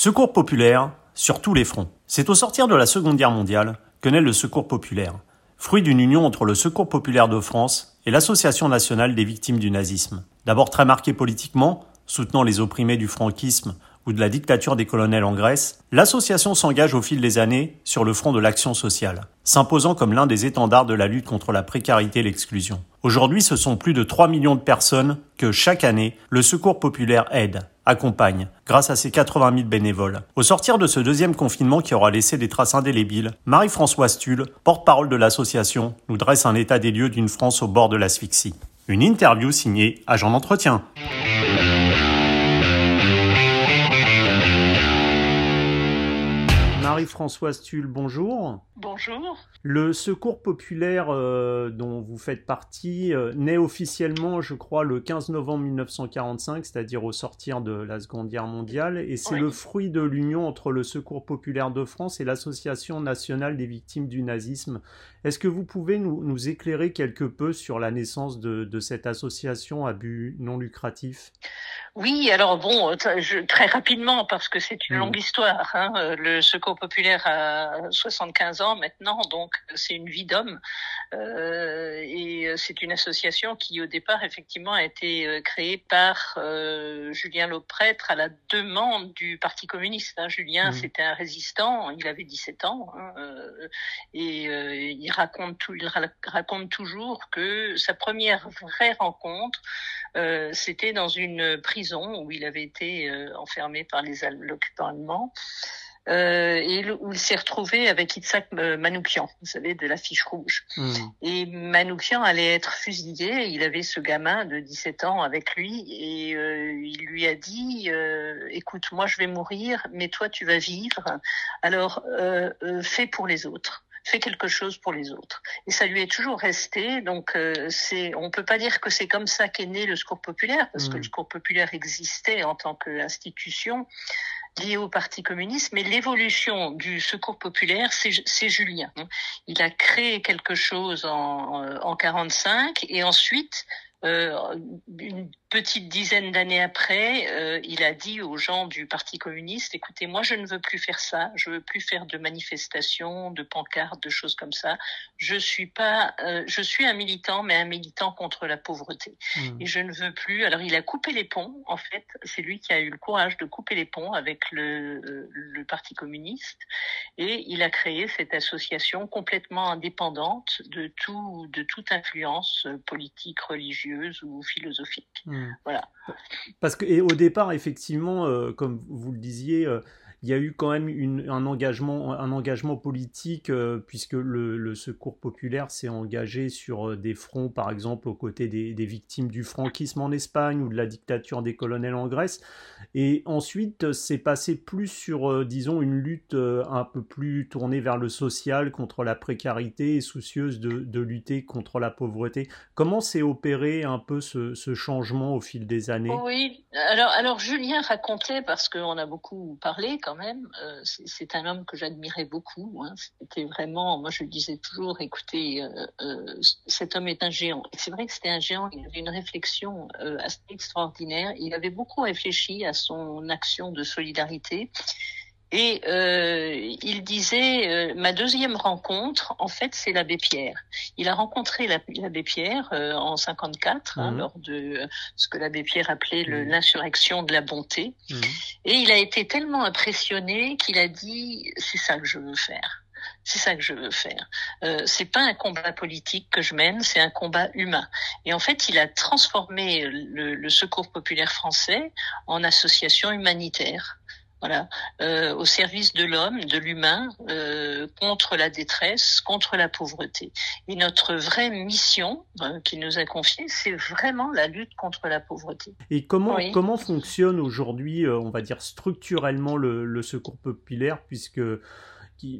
Secours populaire sur tous les fronts. C'est au sortir de la Seconde Guerre mondiale que naît le Secours populaire, fruit d'une union entre le Secours populaire de France et l'Association nationale des victimes du nazisme. D'abord très marqué politiquement, soutenant les opprimés du franquisme ou de la dictature des colonels en Grèce, l'association s'engage au fil des années sur le front de l'action sociale, s'imposant comme l'un des étendards de la lutte contre la précarité et l'exclusion. Aujourd'hui, ce sont plus de 3 millions de personnes que chaque année le Secours populaire aide, accompagne, grâce à ses 80 000 bénévoles. Au sortir de ce deuxième confinement qui aura laissé des traces indélébiles, Marie-Françoise Tulle, porte-parole de l'association, nous dresse un état des lieux d'une France au bord de l'asphyxie. Une interview signée Agent d'entretien. Marie-Françoise Tulle, bonjour. Bonjour. Le Secours populaire euh, dont vous faites partie euh, naît officiellement, je crois, le 15 novembre 1945, c'est-à-dire au sortir de la Seconde Guerre mondiale, et c'est le fruit de l'union entre le Secours populaire de France et l'Association nationale des victimes du nazisme. Est-ce que vous pouvez nous, éclairer quelque peu sur la naissance de, cette association à but non lucratif? Oui, alors bon, très rapidement, parce que c'est une hmm. longue histoire. Hein, le Secours populaire a 75 ans maintenant, donc c'est une vie d'homme. Euh, et c'est une association qui, au départ, effectivement, a été euh, créée par euh, Julien Lauprêtre à la demande du Parti communiste. Hein. Julien, mmh. c'était un résistant, il avait 17 ans, hein, euh, et euh, il raconte tout, il raconte toujours que sa première vraie rencontre, c'était dans une prison où il avait été enfermé par les occupants allemands euh, et où il s'est retrouvé avec Itzhak Manoukian, vous savez, de la fiche rouge. Hmm. Et Manoukian allait être fusillé, il avait ce gamin de 17 ans avec lui, et euh, il lui a dit, euh, écoute, moi je vais mourir, mais toi tu vas vivre, alors euh, euh, fais pour les autres fais quelque chose pour les autres. Et ça lui est toujours resté. Donc, euh, c'est, on peut pas dire que c'est comme ça qu'est né le secours populaire, parce que hmm. le secours populaire existait en tant qu'institution lié au Parti communiste, mais l'évolution du Secours populaire, c'est Julien. Il a créé quelque chose en, en 45 et ensuite euh, une petite dizaine d'années après, euh, il a dit aux gens du Parti communiste "Écoutez, moi, je ne veux plus faire ça. Je veux plus faire de manifestations, de pancartes, de choses comme ça. Je suis pas, euh, je suis un militant, mais un militant contre la pauvreté. Mmh. Et je ne veux plus." Alors, il a coupé les ponts. En fait, c'est lui qui a eu le courage de couper les ponts avec le, le Parti communiste, et il a créé cette association complètement indépendante de tout, de toute influence politique, religieuse ou philosophique. Hmm. Voilà. Parce que et au départ, effectivement, euh, comme vous le disiez, euh, il y a eu quand même un, engagement, un engagement politique, euh, puisque le, Secours populaire s'est engagé sur des fronts, par exemple, aux côtés des, victimes du franquisme en Espagne ou de la dictature des colonels en Grèce. Et ensuite, c'est passé plus sur, disons, une lutte un peu plus tournée vers le social, contre la précarité soucieuse de, lutter contre la pauvreté. Comment s'est opéré un peu ce, ce, changement au fil des années? Oui, alors, alors Julien racontait, parce qu'on a beaucoup parlé euh, c'est un homme que j'admirais beaucoup. Hein, c'était vraiment, moi je disais toujours, écoutez, euh, euh, cet homme est un géant. C'est vrai que c'était un géant, il avait une réflexion assez extraordinaire. Il avait beaucoup réfléchi à son action de solidarité. Et euh, il disait, euh, ma deuxième rencontre, en fait, c'est l'abbé Pierre. Il a rencontré l'abbé Pierre euh, en 54, hein, mhm. lors de ce que l'abbé Pierre appelait mhm. l'insurrection de la bonté. Mhm. Et il a été tellement impressionné qu'il a dit, c'est ça que je veux faire. C'est ça que je veux faire. Euh, c'est pas un combat politique que je mène, c'est un combat humain. Et en fait, il a transformé le, le Secours populaire français en association humanitaire voilà, euh, au service de l'homme, de l'humain, euh, contre la détresse, contre la pauvreté. Et notre vraie mission euh, qu'il nous a confiée, c'est vraiment la lutte contre la pauvreté. Et comment comment fonctionne aujourd'hui, euh, on va dire structurellement le, le secours populaire, puisque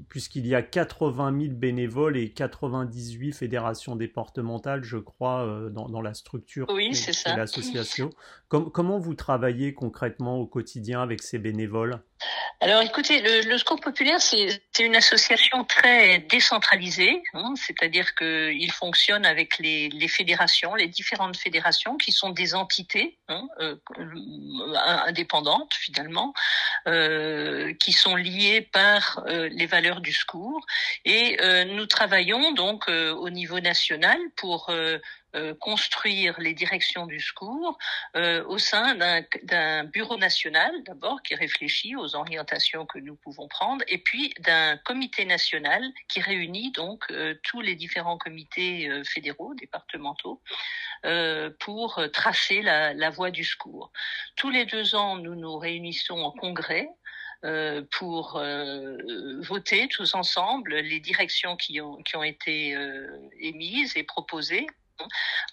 puisqu'il y a 80 000 bénévoles et 98 fédérations départementales, je crois, euh, dans, la structure de, l'association. comment vous travaillez concrètement au quotidien avec ces bénévoles? Alors écoutez, le, le Secours populaire, c'est une association très décentralisée, hein, c'est-à-dire qu'il fonctionne avec les, les, fédérations, les différentes fédérations qui sont des entités hein, euh, indépendantes finalement, euh, qui sont liées par euh, les valeurs du secours. Et euh, nous travaillons donc euh, au niveau national pour euh, construire les directions du secours euh, au sein d'un bureau national d'abord qui réfléchit aux orientations que nous pouvons prendre et puis d'un comité national qui réunit donc euh, tous les différents comités fédéraux, départementaux pour tracer la, la voie du secours. Tous les deux ans, nous nous réunissons en congrès euh, pour euh, voter tous ensemble les directions qui ont, qui ont été euh, émises et proposées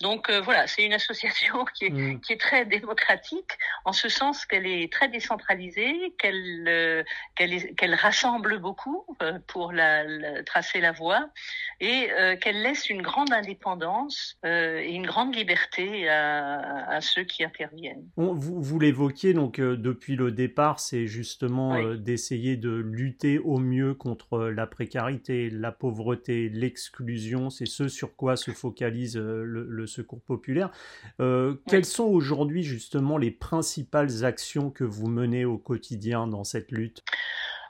donc euh, voilà, c'est une association qui est, mm. qui est très démocratique en ce sens qu'elle est très décentralisée, qu'elle euh, qu'elle rassemble beaucoup euh, pour la, tracer la voie et qu'elle laisse une grande indépendance et une grande liberté à, à ceux qui interviennent. vous vous l'évoquiez donc depuis le départ, c'est justement d'essayer de lutter au mieux contre la précarité, la pauvreté, l'exclusion. C'est ce sur quoi se focalise le, secours populaire. Euh, quelles sont aujourd'hui justement les principales actions que vous menez au quotidien dans cette lutte?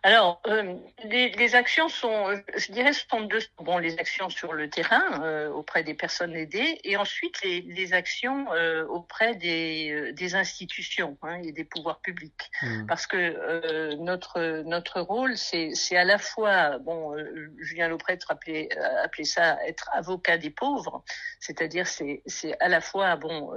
Alors, euh, les, les, actions sont, je dirais, sont deux. Bon, les actions sur le terrain euh, auprès des personnes aidées, et ensuite les, les actions euh, auprès des, euh, des institutions hein, et des pouvoirs publics. Mmh. Parce que euh, notre notre rôle, c'est c'est à la fois, bon, Julien Lauprêtre appelait appelait ça être avocat des pauvres, c'est-à-dire c'est c'est à la fois bon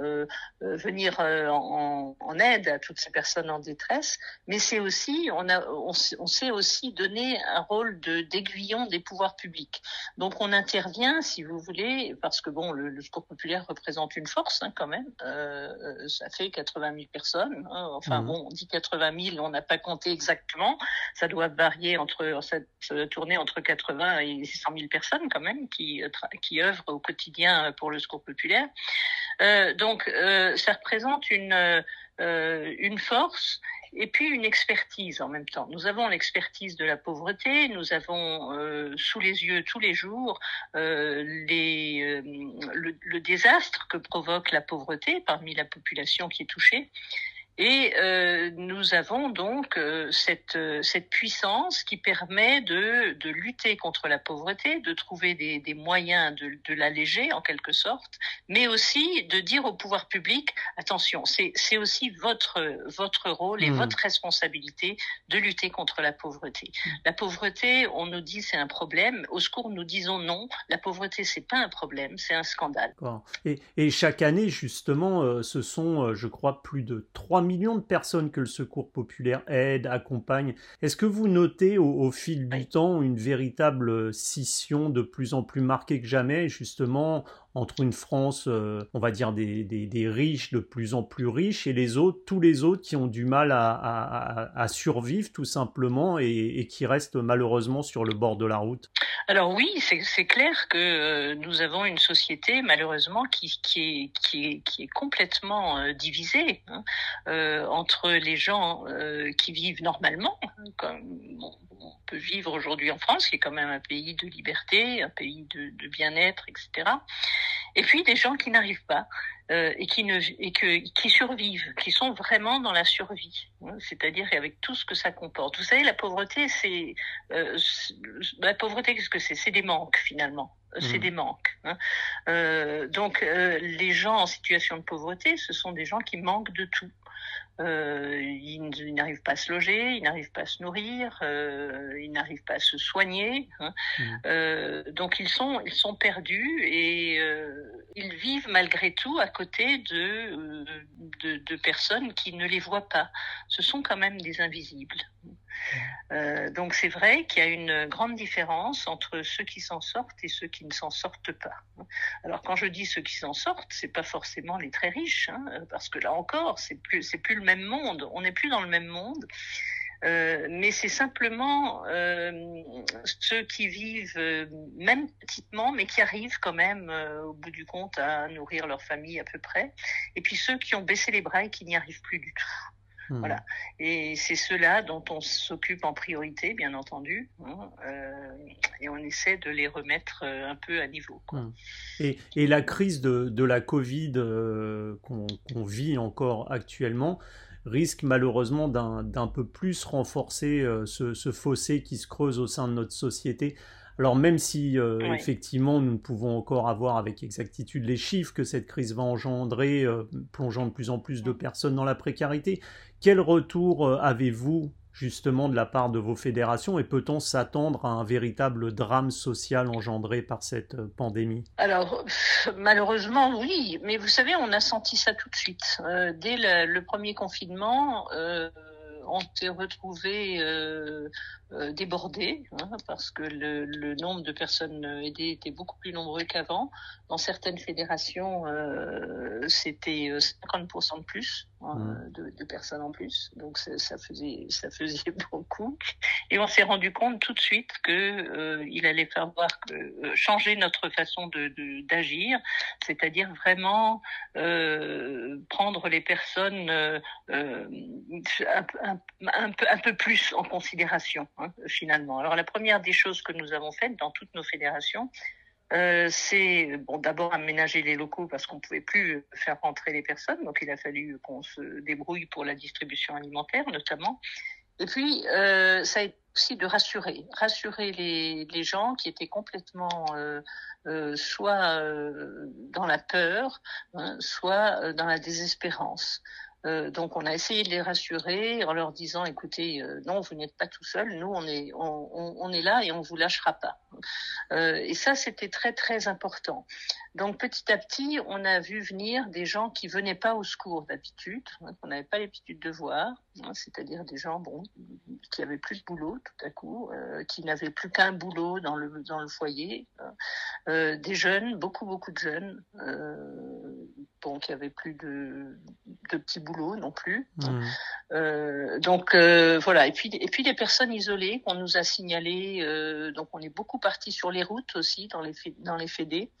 venir en, en, aide à toutes ces personnes en détresse, mais c'est aussi on a on, on aussi donner un rôle de d'aiguillon des pouvoirs publics. Donc on intervient, si vous voulez, parce que bon, le, le secours populaire représente une force hein, quand même. Euh, ça fait 80 000 personnes. Hein. Enfin mmh. bon, on dit 80 000, on n'a pas compté exactement. Ça doit varier entre, ça tourner entre 80 et 100 000 personnes quand même qui qui œuvrent au quotidien pour le secours populaire. Euh, donc euh, ça représente une euh, une force et puis une expertise en même temps. Nous avons l'expertise de la pauvreté, nous avons euh, sous les yeux tous les jours euh, les, euh, le, le, désastre que provoque la pauvreté parmi la population qui est touchée. Et euh, nous avons donc euh, cette, euh, cette puissance qui permet de, de lutter contre la pauvreté, de trouver des, des moyens de, de l'alléger en quelque sorte, mais aussi de dire au pouvoir public attention, c'est aussi votre, votre rôle et mmh. votre responsabilité de lutter contre la pauvreté. La pauvreté, on nous dit c'est un problème. Au secours, nous disons non. La pauvreté, c'est pas un problème, c'est un scandale. Et, et, chaque année, justement, ce sont, je crois, plus de 3 millions de personnes que le secours populaire aide, accompagne. Est-ce que vous notez au, au fil du temps une véritable scission de plus en plus marquée que jamais, justement entre une France, euh, on va dire, des, riches de plus en plus riches et les autres, tous les autres qui ont du mal à, survivre tout simplement et, qui restent malheureusement sur le bord de la route. Alors oui, c'est clair que euh, nous avons une société malheureusement qui, est, complètement euh, divisée hein, entre les gens qui vivent normalement, comme peut vivre aujourd'hui en France, qui est quand même un pays de liberté, un pays de, de bien-être, etc. Et puis des gens qui n'arrivent pas euh, et qui ne et que qui survivent, qui sont vraiment dans la survie, hein, c'est-à-dire avec tout ce que ça comporte. Vous savez, la pauvreté, c'est euh, la pauvreté, qu'est-ce que c'est? C'est des manques finalement. Mmh. C'est des manques. Hein. Euh, donc euh, les gens en situation de pauvreté, ce sont des gens qui manquent de tout. Euh, ils, ils n'arrivent pas à se loger, ils n'arrivent pas à se nourrir, euh, ils n'arrivent pas à se soigner. Hein. Mmh. Euh, donc ils sont ils sont perdus et euh, ils vivent malgré tout à côté de, de, de personnes qui ne les voient pas. Ce sont quand même des invisibles. Euh, donc c'est vrai qu'il y a une grande différence entre ceux qui s'en sortent et ceux qui ne s'en sortent pas. Alors quand je dis ceux qui s'en sortent, c'est pas forcément les très riches, hein, parce que là encore c'est plus c'est plus le même monde. On n'est plus dans le même monde. Euh, mais c'est simplement euh, ceux qui vivent euh, même petitement, mais qui arrivent quand même au bout du compte à nourrir leur famille à peu près, et puis ceux qui ont baissé les bras et qui n'y arrivent plus du tout. Mmh. Voilà. Et c'est ceux-là dont on s'occupe en priorité, bien entendu, hein, et on essaie de les remettre un peu à niveau. Quoi. Mmh. Et, et, la crise de, de la Covid qu'on vit encore actuellement, risque malheureusement d'un peu plus renforcer ce, ce, fossé qui se creuse au sein de notre société. Alors même si euh, effectivement nous ne pouvons encore avoir avec exactitude les chiffres que cette crise va engendrer, euh, plongeant de plus en plus de personnes dans la précarité, quel retour euh, avez-vous justement de la part de vos fédérations et peut-on s'attendre à un véritable drame social engendré par cette pandémie? Alors malheureusement oui, mais vous savez on a senti ça tout de suite. dès le, premier confinement, on s'est retrouvé euh, débordé hein, parce que le, le, nombre de personnes aidées était beaucoup plus nombreux qu'avant. Dans certaines fédérations, euh, c'était 50% euh, de plus hein, mmh. de, de, personnes en plus, donc ça faisait ça faisait beaucoup. Et on s'est rendu compte tout de suite que euh, il allait falloir euh, changer notre façon de d'agir, c'est-à-dire vraiment prendre les personnes un, un, un, peu plus en considération. Hein, finalement. Alors la première des choses que nous avons faites dans toutes nos fédérations, euh, c'est d'abord aménager les locaux parce qu'on pouvait plus faire rentrer les personnes, donc il a fallu qu'on se débrouille pour la distribution alimentaire notamment. Et puis euh, ça a été aussi de rassurer, rassurer les, gens qui étaient complètement euh, soit dans la peur, hein, soit dans la désespérance. Euh, donc on a essayé de les rassurer en leur disant écoutez euh, non vous n'êtes pas tout seul. Nous on est là et on vous lâchera pas. Euh, et ça c'était très très important donc petit à petit on a vu venir des gens qui venaient pas au secours d'habitude hein, qu'on n'avait pas l'habitude de voir hein, c'est-à-dire des gens bon qui avaient plus de boulot tout à coup euh, qui n'avaient plus qu'un boulot dans le dans le foyer hein. des jeunes beaucoup beaucoup de jeunes bon qui avaient plus de de petits boulot non plus. Mmh. Euh, donc euh, voilà. Et puis et puis les personnes isolées qu'on nous a signalées. Euh, donc on est beaucoup parti sur les routes aussi dans les dans les fédés.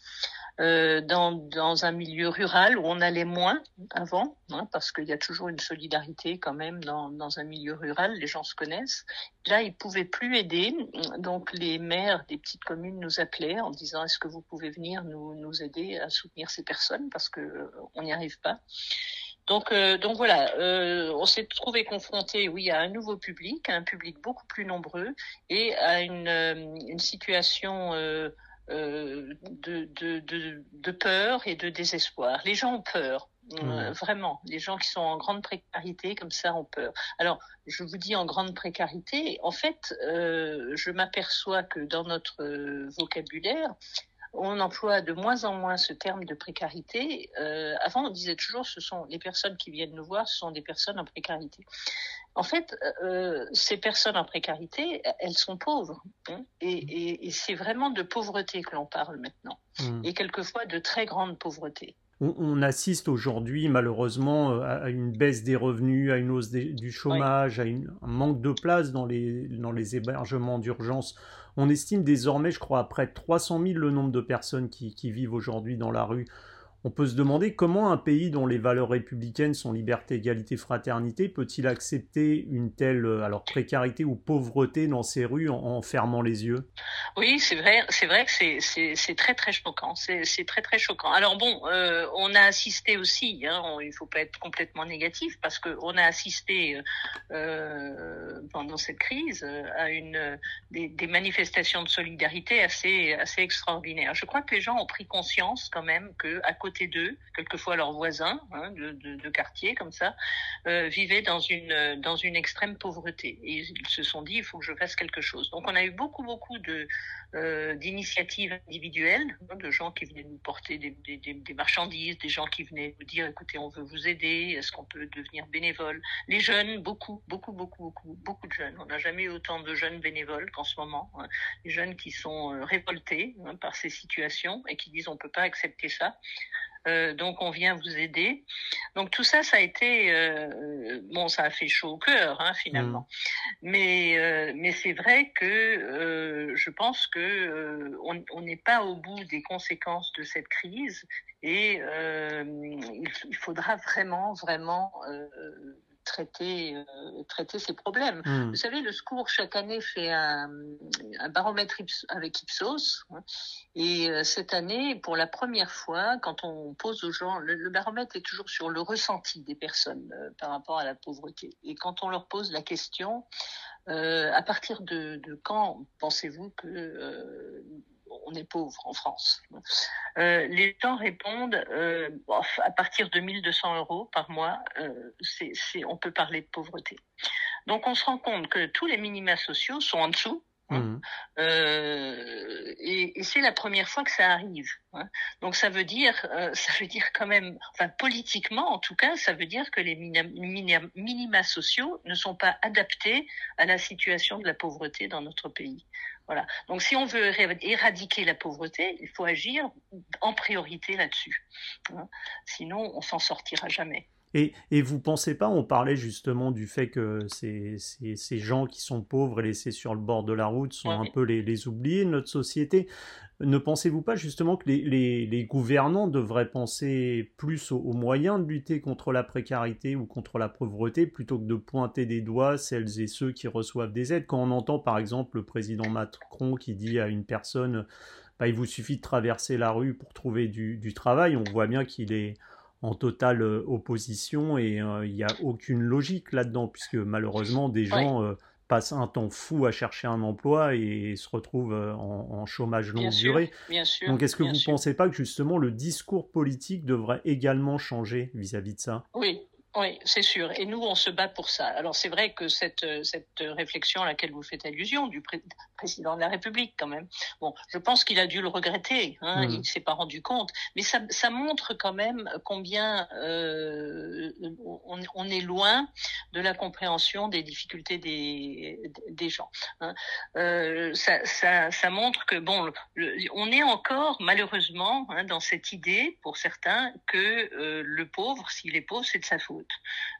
Euh, dans, dans un milieu rural où on allait moins avant, hein, parce qu'il y a toujours une solidarité quand même dans, dans un milieu rural, les gens se connaissent. Là, ils pouvaient plus aider, donc les maires des petites communes nous appelaient en disant est-ce que vous pouvez venir nous, nous aider à soutenir ces personnes? Parce que on n'y arrive pas. Donc, euh, donc voilà, euh, on s'est trouvé confronté, oui, à un nouveau public, à un public beaucoup plus nombreux et à une, euh, une situation euh, euh, de, de, de, de, peur et de désespoir. Les gens ont peur. Mmh. vraiment, les gens qui sont en grande précarité comme ça ont peur. Alors, je vous dis en grande précarité, en fait, je m'aperçois que dans notre vocabulaire, on emploie de moins en moins ce terme de précarité. Euh, avant, on disait toujours, ce sont les personnes qui viennent nous voir, ce sont des personnes en précarité. En fait, euh, ces personnes en précarité, elles sont pauvres. Hein, et, et, et c'est vraiment de pauvreté que l'on parle maintenant. Mmh. Et quelquefois de très grande pauvreté. On, assiste aujourd'hui malheureusement euh, à une baisse des revenus, à une hausse du chômage, à un manque de place dans les, hébergements d'urgence on estime désormais, je crois, à près de 300 000 le nombre de personnes qui vivent aujourd'hui dans la rue. On peut se demander comment un pays dont les valeurs républicaines sont liberté, égalité, fraternité peut-il accepter une telle euh, alors précarité ou pauvreté dans ses rues en, fermant les yeux? Oui, c'est vrai, c'est vrai que c'est très très choquant, c'est très très choquant. Alors bon, euh, on a assisté aussi, hein, on, il faut pas être complètement négatif parce que on a assisté euh, pendant cette crise à une des, des, manifestations de solidarité assez assez extraordinaires. Je crois que les gens ont pris conscience quand même que à côté côté d'eux, quelquefois leurs voisins hein, de, quartier comme ça, euh, vivaient dans une dans une extrême pauvreté. Et ils se sont dit il faut que je fasse quelque chose. Donc on a eu beaucoup beaucoup de euh, d'initiatives individuelles, hein, de gens qui venaient nous porter des, marchandises, des gens qui venaient nous dire écoutez on veut vous aider, est-ce qu'on peut devenir bénévole? Les jeunes, beaucoup beaucoup beaucoup beaucoup beaucoup de jeunes. On n'a jamais eu autant de jeunes bénévoles qu'en ce moment. Hein. Les jeunes qui sont euh, révoltés hein, par ces situations et qui disent on peut pas accepter ça. Euh, donc on vient vous aider. Donc tout ça, ça a été euh, bon, ça a fait chaud au cœur hein, finalement. Mmh. Mais euh, mais c'est vrai que euh, je pense que euh, on n'est pas au bout des conséquences de cette crise et il, il, faudra vraiment vraiment traiter traiter ces problèmes. Hmm. Vous savez, le secours chaque année fait un, un baromètre avec Ipsos, hein, et cette année, pour la première fois, quand on pose aux gens, le, baromètre est toujours sur le ressenti des personnes par rapport à la pauvreté, et quand on leur pose la question, à partir de, de quand pensez-vous que on est pauvre en France. Euh, les gens répondent euh, à partir de 1200 euros par mois, euh, c'est, on peut parler de pauvreté. Donc on se rend compte que tous les minima sociaux sont en dessous. Hein. Mmh. Euh, et, et c'est la première fois que ça arrive. Hein. Donc ça veut dire, euh, ça veut dire quand même, enfin politiquement en tout cas, ça veut dire que les minima sociaux ne sont pas adaptés à la situation de la pauvreté dans notre pays. Donc si on veut éradiquer la pauvreté, il faut agir en priorité là-dessus. Hein. Sinon, on s'en sortira jamais. Et, et vous pensez pas, on parlait justement du fait que ces, ces, ces, gens qui sont pauvres et laissés sur le bord de la route sont un peu les, les, oubliés de notre société. Ne pensez-vous pas justement que les, les, les gouvernants devraient penser plus aux, moyens de lutter contre la précarité ou contre la pauvreté plutôt que de pointer des doigts celles et ceux qui reçoivent des aides? Quand on entend par exemple le président Macron qui dit à une personne bah, il vous suffit de traverser la rue pour trouver du, du travail, on voit bien qu'il est en totale euh, opposition et euh, il n'y a aucune logique là-dedans puisque malheureusement des gens euh, passent un temps fou à chercher un emploi et se retrouvent en, chômage longue durée. Donc est-ce que vous ne pensez pas que justement le discours politique devrait également changer vis-à-vis de ça? Oui, oui, c'est sûr. Et nous, on se bat pour ça. Alors, c'est vrai que cette, cette réflexion à laquelle vous faites allusion du président de la République, quand même, bon, je pense qu'il a dû le regretter. Hein, mmh. Il ne s'est pas rendu compte. Mais ça, ça montre quand même combien euh, on, on, est loin de la compréhension des difficultés des, des gens. Hein. Euh, ça, ça, ça, montre que, bon, on est encore, malheureusement, hein, dans cette idée, pour certains, que euh, le pauvre, s'il est pauvre, c'est de sa faute.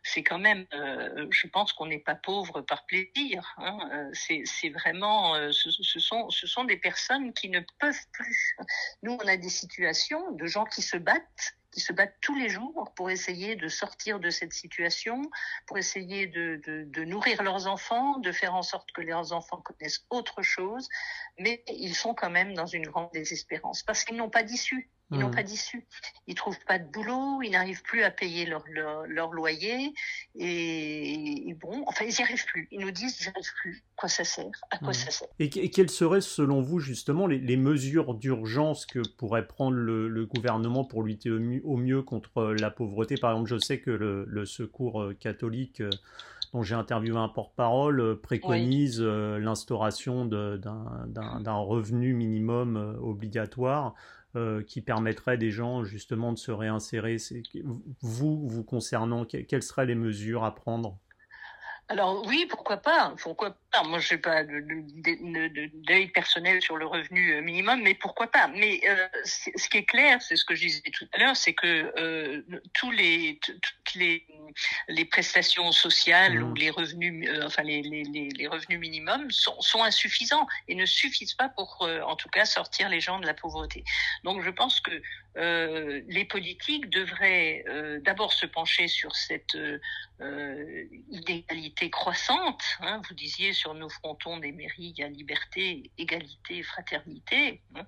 C'est quand même, euh, je pense qu'on n'est pas pauvre par plaisir. Hein. Euh, c'est vraiment, euh, ce, sont, ce sont des personnes qui ne peuvent plus. Nous, on a des situations de gens qui se battent qui se battent tous les jours pour essayer de sortir de cette situation, pour essayer de, nourrir leurs enfants, de faire en sorte que leurs enfants connaissent autre chose, mais ils sont quand même dans une grande désespérance parce qu'ils n'ont pas d'issue. Ils n'ont mmh. pas d'issue. Ils trouvent pas de boulot, ils n'arrivent plus à payer leur, leur, loyer. Et, bon, enfin, ils n'y arrivent plus. Ils nous disent, j'y arrive plus. À quoi ça sert? À quoi mmh. ça sert? Et, quelles seraient, selon vous, justement, les, les mesures d'urgence que pourrait prendre le, le, gouvernement pour lutter au mieux, au mieux, contre la pauvreté? Par exemple, je sais que le, le secours euh, catholique euh, dont j'ai interviewé un porte-parole, euh, préconise l'instauration d'un revenu minimum obligatoire euh, qui permettrait des gens justement de se réinsérer. Vous, vous concernant, quelles seraient les mesures à prendre? Alors oui, pourquoi pas Pourquoi pas Moi, je n'ai pas d'œil personnel sur le revenu euh, minimum, mais pourquoi pas Mais euh, ce qui est clair, c'est ce que je disais tout à l'heure, c'est que euh, tous les toutes les les prestations sociales mmh. ou les revenus, euh, enfin les, les, les, revenus minimums sont, sont insuffisants et ne suffisent pas pour, en tout cas, sortir les gens de la pauvreté. Donc, je pense que euh, les politiques devraient euh, d'abord se pencher sur cette euh, croissante. Hein, vous disiez sur nos frontons des mairies, il y a liberté, égalité, fraternité, hein,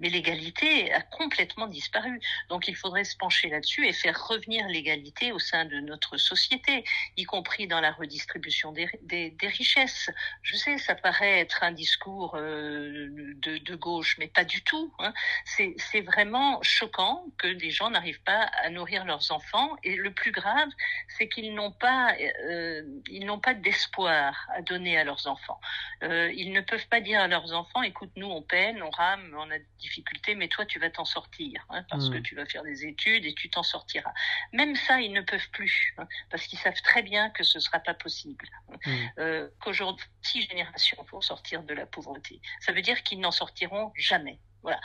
mais l'égalité a complètement disparu. Donc il faudrait se pencher là-dessus et faire revenir l'égalité au sein de notre société, y compris dans la redistribution des, richesses. Je sais, ça paraît être un discours de, de, gauche, mais pas du tout. Hein. C'est vraiment choquant que des gens n'arrivent pas à nourrir leurs enfants. Et le plus grave, c'est qu'ils n'ont pas, euh, pas d'espoir à donner à leurs enfants. Euh, ils ne peuvent pas dire à leurs enfants, écoute, nous on peine, on rame, on a des difficultés, mais toi tu vas t'en sortir, hein, parce que mmh. tu vas faire des études et tu t'en sortiras. Même ça, ils ne peuvent plus, hein, parce qu'ils savent très bien que ce sera pas possible. Mmh. Euh, Qu'aujourd'hui, six générations pour sortir de la pauvreté, ça veut dire qu'ils n'en sortiront jamais. Voilà.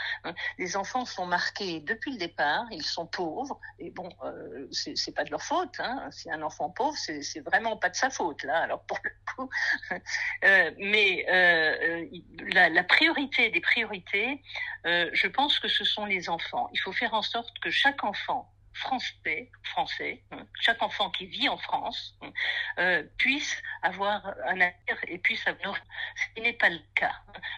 Les enfants sont marqués depuis le départ, ils sont pauvres, et bon, euh, c'est pas de leur faute. Hein. Si un enfant pauvre, c'est vraiment pas de sa faute là. Alors pour le coup, euh, mais euh, la, la, priorité des priorités, euh, je pense que ce sont les enfants. Il faut faire en sorte que chaque enfant français, français, hein, chaque enfant qui vit en France hein, euh, puisse avoir un avenir et puisse avoir. Ce n'est pas le cas.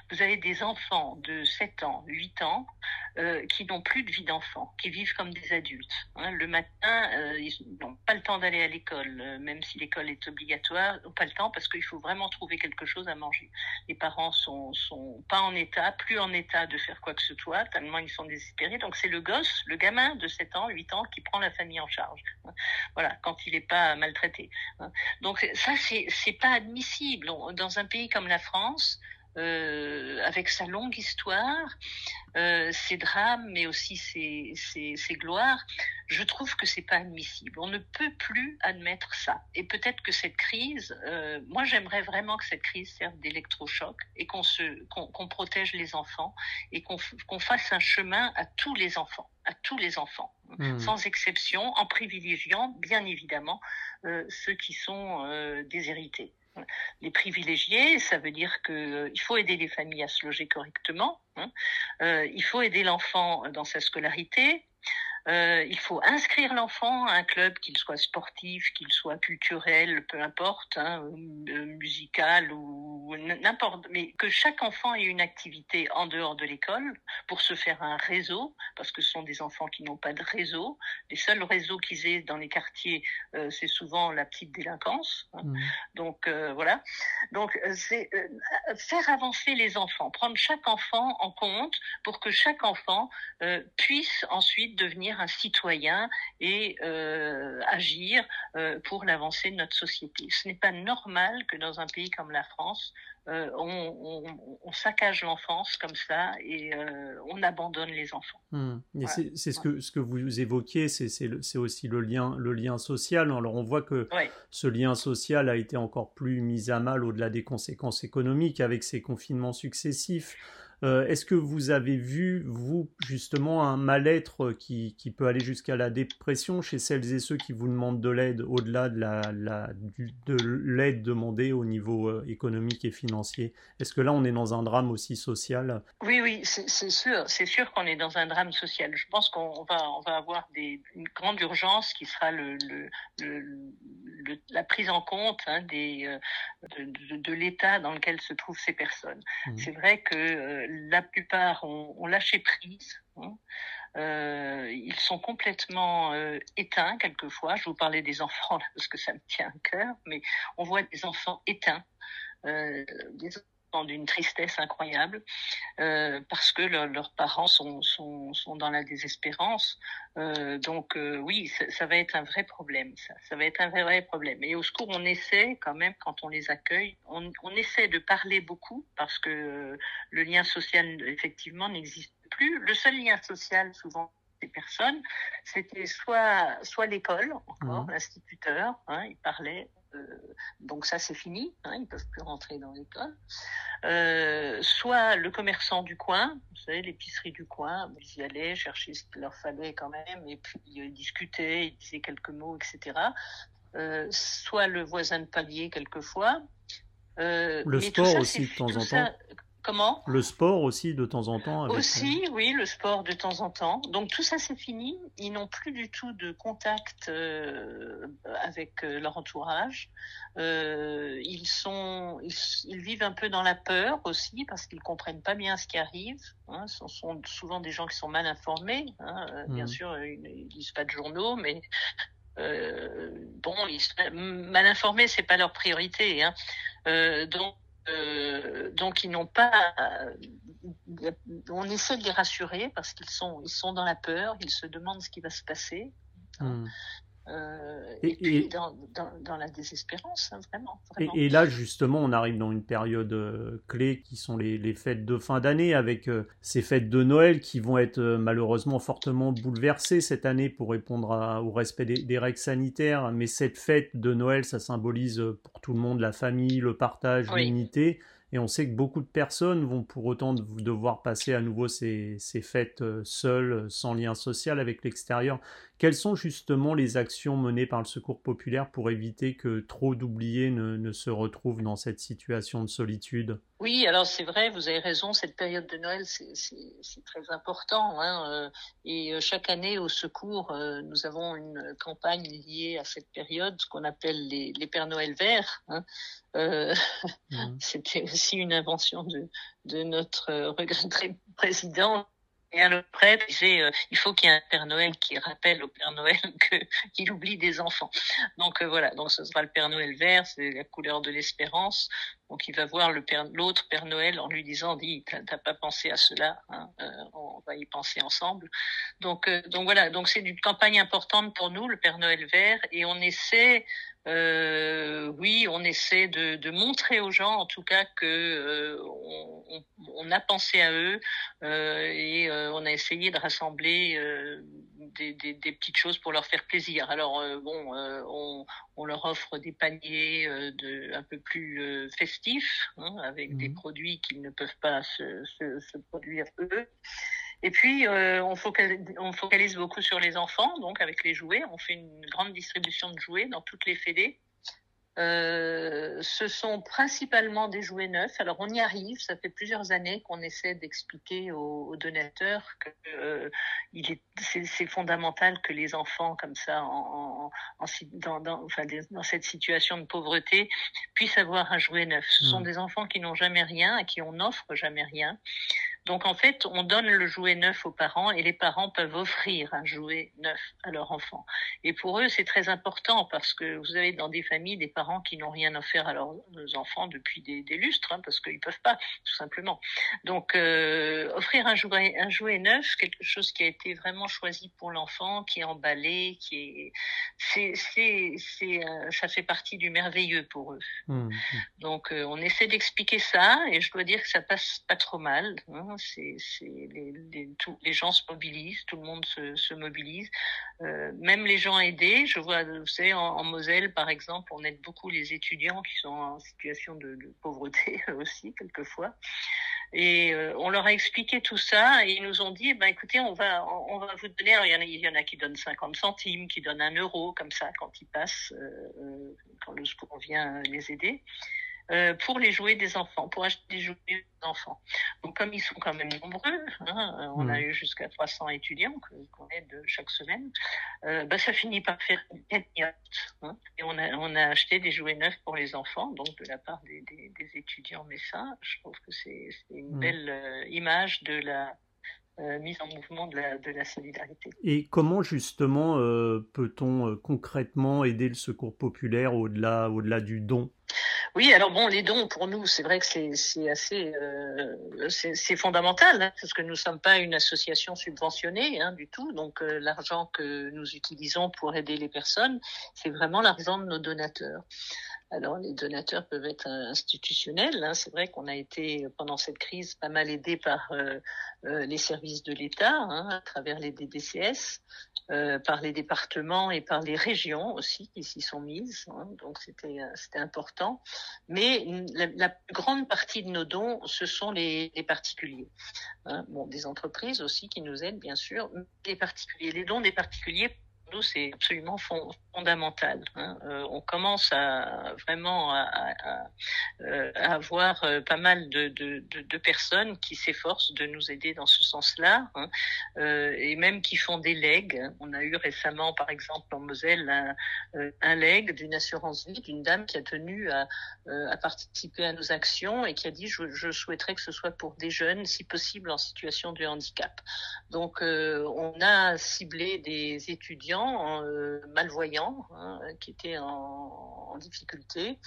Vous avez des enfants de 7 ans, 8 ans euh, qui n'ont plus de vie d'enfant, qui vivent comme des adultes. Hein. Le matin, euh, ils n'ont pas le temps d'aller à l'école, euh, même si l'école est obligatoire, pas le temps parce qu'il faut vraiment trouver quelque chose à manger. Les parents sont, sont pas en état, plus en état de faire quoi que ce soit, tellement ils sont désespérés. Donc c'est le gosse, le gamin de 7 ans, 8 ans qui prend la famille en charge. Hein. Voilà, quand il n'est pas maltraité. Hein. Donc ça, c'est pas admissible. Dans un pays comme la France, euh, avec sa longue histoire, euh, ses drames, mais aussi ses, ses, ses, gloires, je trouve que c'est pas admissible. On ne peut plus admettre ça. Et peut-être que cette crise, euh, moi j'aimerais vraiment que cette crise serve d'électrochoc et qu'on se qu'on protège les enfants et qu'on qu'on fasse un chemin à tous les enfants, à tous les enfants, mmh. sans exception, en privilégiant bien évidemment euh, ceux qui sont euh, déshérités. Les privilégiés, ça veut dire que euh, faut aider les familles à se loger correctement. Hein. Euh, il faut aider l'enfant dans sa scolarité. Euh, il faut inscrire l'enfant à un club, qu'il soit sportif, qu'il soit culturel, peu importe, hein, euh, musical ou n'importe, mais que chaque enfant ait une activité en dehors de l'école pour se faire un réseau, parce que ce sont des enfants qui n'ont pas de réseau. Les seuls réseaux qu'ils aient dans les quartiers, euh, c'est souvent la petite délinquance. Hein. Mmh. Donc euh, voilà. Donc euh, c'est euh, faire avancer les enfants, prendre chaque enfant en compte pour que chaque enfant puisse ensuite devenir un citoyen et euh, agir euh, pour l'avancée de notre société. Ce n'est pas normal que dans un pays comme la France, euh, on, on, on, saccage l'enfance comme ça et on abandonne les enfants. Mmh. Voilà. C'est ce que, ce que vous évoquiez, c'est aussi le lien, le lien social. Alors on voit que ouais. ce lien social a été encore plus mis à mal au-delà des conséquences économiques avec ces confinements successifs. Euh, Est-ce que vous avez vu, vous, justement, un mal-être qui, qui, peut aller jusqu'à la dépression chez celles et ceux qui vous demandent de l'aide, au-delà de l'aide la, de demandée au niveau euh, économique et financier? Est-ce que là, on est dans un drame aussi social? Oui, oui, c'est sûr. C'est sûr qu'on est dans un drame social. Je pense qu'on va, on va avoir des, une grande urgence qui sera le, le, le la prise en compte hein, des, euh, de, de, de l'état dans lequel se trouvent ces personnes. Mmh. C'est vrai que euh, la plupart ont, lâché prise. Hein. Euh, ils sont complètement euh, éteints quelquefois. Je vous parlais des enfants parce que ça me tient à cœur, mais on voit des enfants éteints, euh, d'une tristesse incroyable euh, parce que le, leurs parents sont, sont, sont, dans la désespérance. Euh, donc euh, oui, ça, ça, va être un vrai problème. Ça, ça va être un vrai, vrai problème. Et au secours, on essaie quand même quand on les accueille, on, on essaie de parler beaucoup parce que le lien social effectivement n'existe plus. Le seul lien social souvent des personnes, c'était soit soit l'école encore, mmh. l'instituteur, hein, il parlait donc ça c'est fini, hein, ils peuvent plus rentrer dans l'école. Euh, soit le commerçant du coin, vous savez l'épicerie du coin, ils y allaient chercher ce qu'il leur fallait quand même, et puis ils discutaient, ils disaient quelques mots, etc. Euh, soit le voisin de palier quelquefois. Euh, le sport ça, aussi de temps en ça, temps. Comment? Le sport aussi de temps en temps. Avec... Aussi, oui, le sport de temps en temps. Donc tout ça c'est fini. Ils n'ont plus du tout de contact euh, avec euh, leur entourage. Euh, ils sont, ils, ils, vivent un peu dans la peur aussi parce qu'ils comprennent pas bien ce qui arrive. Hein. Ce sont souvent des gens qui sont mal informés. Hein. Mmh. Bien sûr, ils, ils lisent pas de journaux, mais euh, bon, ils, mal informés, c'est pas leur priorité. Hein. Euh, donc euh, donc ils n'ont pas. Euh, on essaie de les rassurer parce qu'ils sont, ils sont dans la peur, ils se demandent ce qui va se passer. Mmh. Euh, et, et, puis et dans, dans, dans, la désespérance, hein, vraiment. vraiment. Et, là, justement, on arrive dans une période euh, clé qui sont les, les fêtes de fin d'année, avec euh, ces fêtes de Noël qui vont être malheureusement fortement bouleversées cette année pour répondre à, au respect des, des, règles sanitaires. Mais cette fête de Noël, ça symbolise pour tout le monde la famille, le partage, oui. l'unité. Et on sait que beaucoup de personnes vont pour autant devoir passer à nouveau ces, ces fêtes seules, sans lien social avec l'extérieur. Quelles sont justement les actions menées par le Secours populaire pour éviter que trop d'oubliés ne, ne se retrouvent dans cette situation de solitude? Oui, alors c'est vrai, vous avez raison, cette période de Noël, c'est très important. Hein, euh, et euh, chaque année, au Secours, euh, nous avons une campagne liée à cette période, ce qu'on appelle les, les Pères Noël verts. Hein. Euh, mmh. C'était aussi une invention de, de notre regretté président et un prêtre disait euh, il faut qu'il y ait un Père Noël qui rappelle au Père Noël qu'il oublie des enfants. Donc euh, voilà, donc ce sera le Père Noël vert, c'est la couleur de l'espérance. Donc il va voir le père, l'autre Père Noël en lui disant dis t'as pas pensé à cela, hein, euh, on va y penser ensemble. Donc donc voilà, donc c'est une campagne importante pour nous le Père Noël vert et on essaie euh, oui, on essaie de, de, montrer aux gens, en tout cas, que euh, on, on, a pensé à eux euh, et euh, on a essayé de rassembler euh, des, des, des, petites choses pour leur faire plaisir. Alors bon, on, on, leur offre des paniers de un peu plus festifs, hein, avec des mmh. produits qu'ils ne peuvent pas se, se, se produire eux. Et puis, euh, on, focalise, on, focalise, beaucoup sur les enfants, donc avec les jouets. On fait une grande distribution de jouets dans toutes les fédés. Euh, ce sont principalement des jouets neufs. Alors on y arrive. Ça fait plusieurs années qu'on essaie d'expliquer aux, aux, donateurs que euh, il est, c'est, fondamental que les enfants comme ça, en, en, dans, dans, enfin, dans cette situation de pauvreté, puissent avoir un jouet neuf. Ce sont mmh. des enfants qui n'ont jamais rien, à qui on n'offre jamais rien. Donc en fait, on donne le jouet neuf aux parents et les parents peuvent offrir un jouet neuf à leur enfant. Et pour eux, c'est très important parce que vous avez dans des familles des parents qui n'ont rien offert à leurs enfants depuis des, des lustres, hein, parce qu'ils peuvent pas, tout simplement. Donc euh, offrir un jouet, un jouet neuf, quelque chose qui a été vraiment choisi pour l'enfant, qui est emballé, qui est, c'est, c'est, c'est, euh, ça fait partie du merveilleux pour eux. Mmh, mmh. Donc euh, on essaie d'expliquer ça et je dois dire que ça passe pas trop mal. Hein c'est, les, gens se mobilisent, tout le monde se, se mobilise, euh, même les gens aidés. Je vois, vous savez, en, Moselle, par exemple, on aide beaucoup les étudiants qui sont en situation de, pauvreté aussi, quelquefois. Et euh, on leur a expliqué tout ça et ils nous ont dit, ben écoutez, on va, on, va vous donner. il y en a, qui donnent 50 centimes, qui donnent un euro comme ça quand ils passent, euh quand le secours vient les aider. Euh, pour les jouets des enfants, pour acheter des jouets des enfants. Donc comme ils sont quand même nombreux, hein, on a eu jusqu'à 300 étudiants qu'on aide chaque semaine, euh, bah, ça finit par faire une hein, et on a, on a acheté des jouets neufs pour les enfants, donc de la part des, des, des étudiants ça, Je trouve que c'est une mmh. belle euh, image de la euh, mise en mouvement de la, de la, solidarité. Et comment justement euh, peut-on euh, concrètement aider le secours populaire au-delà au-delà du don? Oui, alors bon, les dons pour nous, c'est vrai que c'est assez, euh, c'est fondamental, hein, parce que nous sommes pas une association subventionnée hein, du tout. Donc euh, l'argent que nous utilisons pour aider les personnes, c'est vraiment l'argent de nos donateurs. Alors les donateurs peuvent être institutionnels. Hein. C'est vrai qu'on a été pendant cette crise pas mal aidé par euh les services de l'État hein, à travers les DDCS, euh, par les départements et par les régions aussi qui s'y sont mises. Hein. Donc c'était c'était important. Mais la, la, grande partie de nos dons, ce sont les, les particuliers. Hein. Bon, des entreprises aussi qui nous aident bien sûr, les particuliers. Les dons des particuliers c'est absolument fondamental. Hein. Euh, on commence vraiment à, euh, avoir euh, pas mal de, personnes qui s'efforcent de nous aider dans ce sens-là, hein, et même qui font des legs. On a eu récemment, par exemple, en Moselle, un, un leg d'une assurance vie d'une dame qui a tenu à, participer à nos actions et qui a dit je, souhaiterais que ce soit pour des jeunes, si possible en situation de handicap. Donc, on a ciblé des étudiants euh, malvoyants hein, qui étaient en, difficulté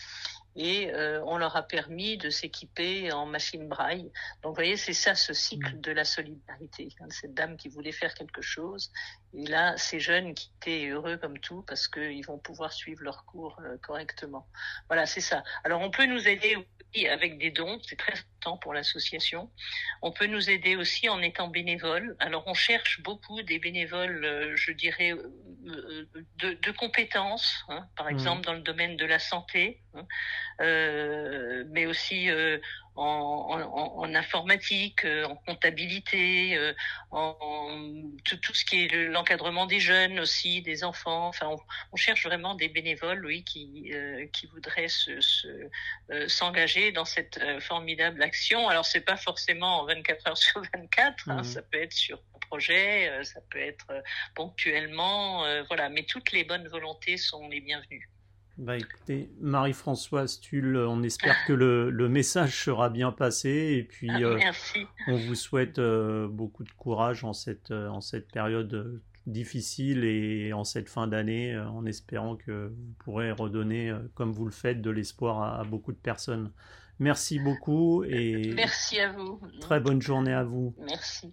et euh, on leur a permis de s'équiper en machine braille. Donc vous voyez, c'est ça ce cycle de la solidarité. Hein, cette dame qui voulait faire quelque chose, et là ces jeunes qui étaient heureux comme tout parce qu'ils vont pouvoir suivre leur cours euh, correctement. Voilà, c'est ça. Alors on peut nous aider aussi avec des dons, c'est très important pour l'association. On peut nous aider aussi en étant bénévole. Alors on cherche beaucoup des bénévoles, euh, je dirais, euh, de, de compétences, hein, par mmh. exemple dans le domaine de la santé. Hein, euh, mais aussi euh, en, informatique, en comptabilité, en, tout, tout, ce qui est l'encadrement des jeunes aussi, des enfants. Enfin, on, cherche vraiment des bénévoles, oui, qui qui voudraient se s'engager dans cette formidable action. Alors c'est pas forcément 24 heures sur 24, hein, mmh. ça peut être sur projet, euh, ça peut être euh, ponctuellement, euh, voilà. Mais toutes les bonnes volontés sont les bienvenues. Bah écoutez, Marie-Françoise Tulle, on espère que le, le, message sera bien passé et puis ah, on vous souhaite beaucoup de courage en cette, en cette période difficile et en cette fin d'année en espérant que vous pourrez redonner, comme vous le faites, de l'espoir à, beaucoup de personnes. Merci beaucoup et merci à vous. Très bonne journée à vous. Merci.